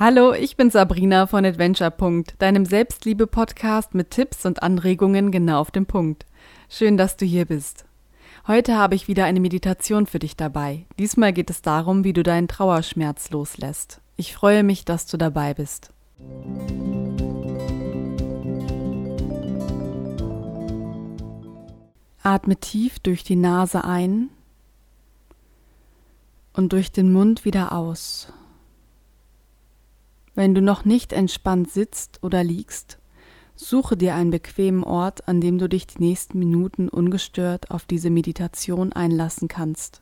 Hallo, ich bin Sabrina von Adventure. deinem Selbstliebe-Podcast mit Tipps und Anregungen genau auf den Punkt. Schön, dass du hier bist. Heute habe ich wieder eine Meditation für dich dabei. Diesmal geht es darum, wie du deinen Trauerschmerz loslässt. Ich freue mich, dass du dabei bist. Atme tief durch die Nase ein und durch den Mund wieder aus. Wenn du noch nicht entspannt sitzt oder liegst, suche dir einen bequemen Ort, an dem du dich die nächsten Minuten ungestört auf diese Meditation einlassen kannst.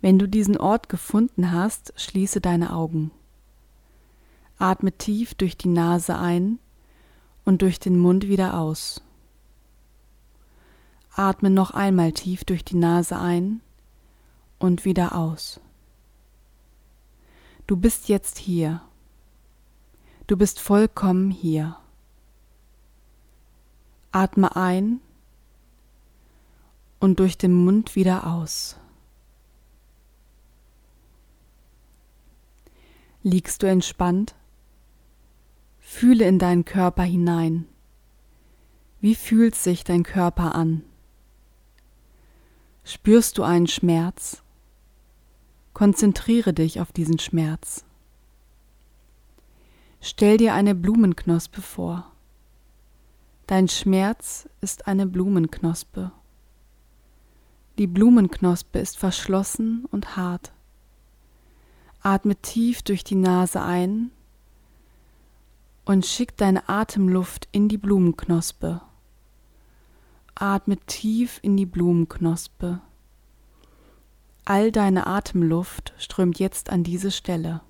Wenn du diesen Ort gefunden hast, schließe deine Augen. Atme tief durch die Nase ein und durch den Mund wieder aus. Atme noch einmal tief durch die Nase ein und wieder aus. Du bist jetzt hier. Du bist vollkommen hier. Atme ein und durch den Mund wieder aus. Liegst du entspannt? Fühle in deinen Körper hinein. Wie fühlt sich dein Körper an? Spürst du einen Schmerz? Konzentriere dich auf diesen Schmerz. Stell dir eine Blumenknospe vor. Dein Schmerz ist eine Blumenknospe. Die Blumenknospe ist verschlossen und hart. Atme tief durch die Nase ein und schick deine Atemluft in die Blumenknospe. Atme tief in die Blumenknospe. All deine Atemluft strömt jetzt an diese Stelle.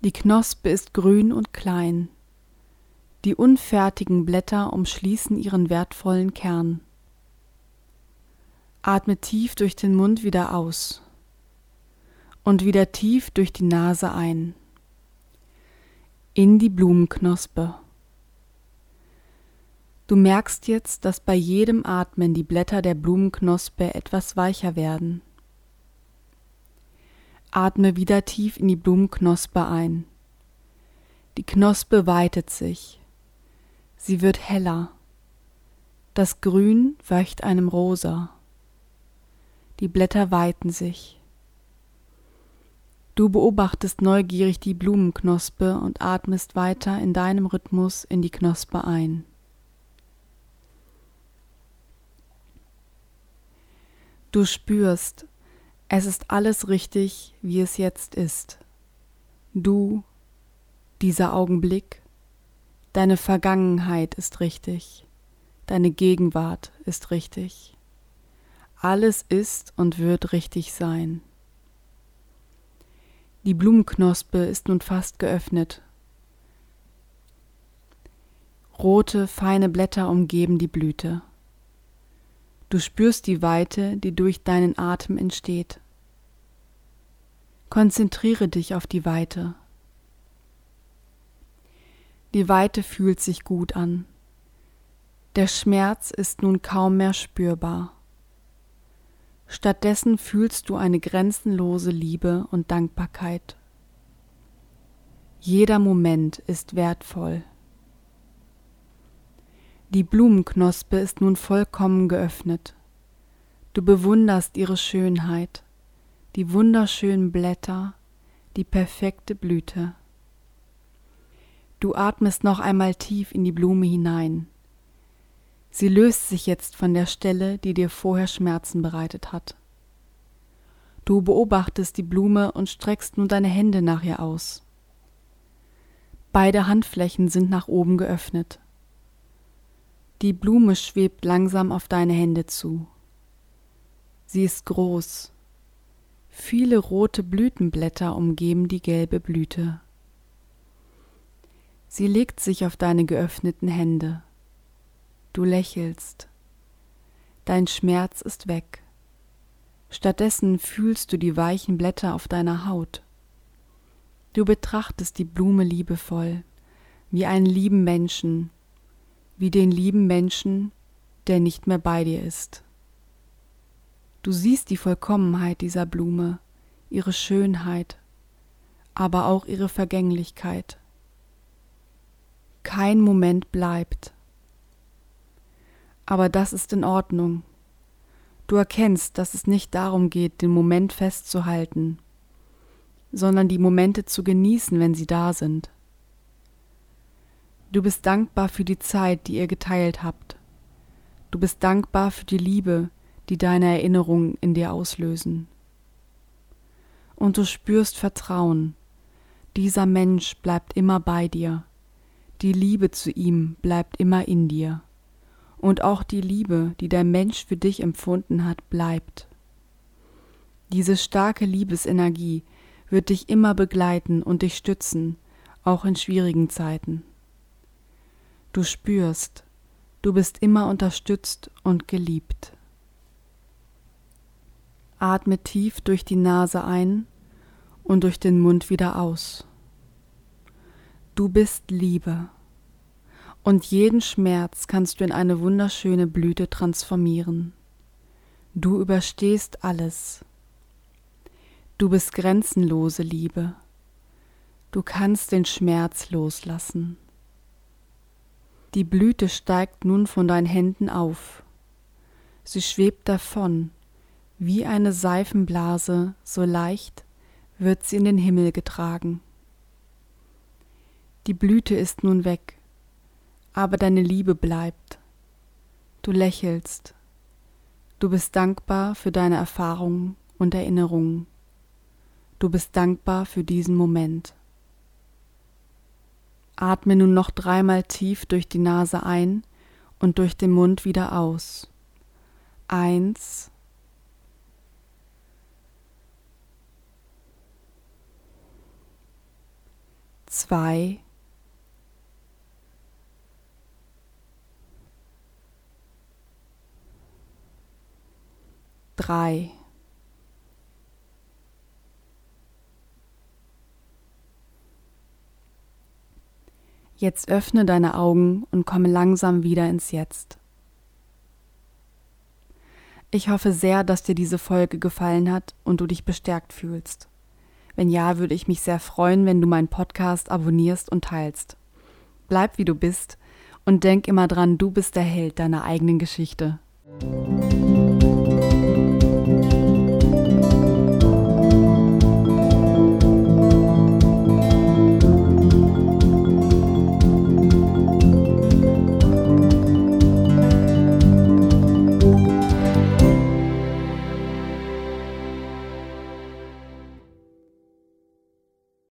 Die Knospe ist grün und klein. Die unfertigen Blätter umschließen ihren wertvollen Kern. Atme tief durch den Mund wieder aus und wieder tief durch die Nase ein. In die Blumenknospe. Du merkst jetzt, dass bei jedem Atmen die Blätter der Blumenknospe etwas weicher werden. Atme wieder tief in die Blumenknospe ein. Die Knospe weitet sich. Sie wird heller. Das Grün weicht einem rosa. Die Blätter weiten sich. Du beobachtest neugierig die Blumenknospe und atmest weiter in deinem Rhythmus in die Knospe ein. Du spürst, es ist alles richtig, wie es jetzt ist. Du, dieser Augenblick, deine Vergangenheit ist richtig, deine Gegenwart ist richtig. Alles ist und wird richtig sein. Die Blumenknospe ist nun fast geöffnet. Rote, feine Blätter umgeben die Blüte. Du spürst die Weite, die durch deinen Atem entsteht. Konzentriere dich auf die Weite. Die Weite fühlt sich gut an. Der Schmerz ist nun kaum mehr spürbar. Stattdessen fühlst du eine grenzenlose Liebe und Dankbarkeit. Jeder Moment ist wertvoll. Die Blumenknospe ist nun vollkommen geöffnet. Du bewunderst ihre Schönheit, die wunderschönen Blätter, die perfekte Blüte. Du atmest noch einmal tief in die Blume hinein. Sie löst sich jetzt von der Stelle, die dir vorher Schmerzen bereitet hat. Du beobachtest die Blume und streckst nun deine Hände nach ihr aus. Beide Handflächen sind nach oben geöffnet. Die Blume schwebt langsam auf deine Hände zu. Sie ist groß. Viele rote Blütenblätter umgeben die gelbe Blüte. Sie legt sich auf deine geöffneten Hände. Du lächelst. Dein Schmerz ist weg. Stattdessen fühlst du die weichen Blätter auf deiner Haut. Du betrachtest die Blume liebevoll, wie einen lieben Menschen, wie den lieben Menschen, der nicht mehr bei dir ist. Du siehst die Vollkommenheit dieser Blume, ihre Schönheit, aber auch ihre Vergänglichkeit. Kein Moment bleibt. Aber das ist in Ordnung. Du erkennst, dass es nicht darum geht, den Moment festzuhalten, sondern die Momente zu genießen, wenn sie da sind. Du bist dankbar für die Zeit, die ihr geteilt habt. Du bist dankbar für die Liebe, die deine Erinnerungen in dir auslösen. Und du spürst Vertrauen. Dieser Mensch bleibt immer bei dir. Die Liebe zu ihm bleibt immer in dir. Und auch die Liebe, die der Mensch für dich empfunden hat, bleibt. Diese starke Liebesenergie wird dich immer begleiten und dich stützen, auch in schwierigen Zeiten. Du spürst, du bist immer unterstützt und geliebt. Atme tief durch die Nase ein und durch den Mund wieder aus. Du bist Liebe und jeden Schmerz kannst du in eine wunderschöne Blüte transformieren. Du überstehst alles. Du bist grenzenlose Liebe. Du kannst den Schmerz loslassen. Die Blüte steigt nun von deinen Händen auf. Sie schwebt davon wie eine Seifenblase, so leicht wird sie in den Himmel getragen. Die Blüte ist nun weg, aber deine Liebe bleibt. Du lächelst. Du bist dankbar für deine Erfahrungen und Erinnerungen. Du bist dankbar für diesen Moment. Atme nun noch dreimal tief durch die Nase ein und durch den Mund wieder aus. Eins, zwei, drei, Jetzt öffne deine Augen und komme langsam wieder ins Jetzt. Ich hoffe sehr, dass dir diese Folge gefallen hat und du dich bestärkt fühlst. Wenn ja, würde ich mich sehr freuen, wenn du meinen Podcast abonnierst und teilst. Bleib wie du bist und denk immer dran, du bist der Held deiner eigenen Geschichte. Musik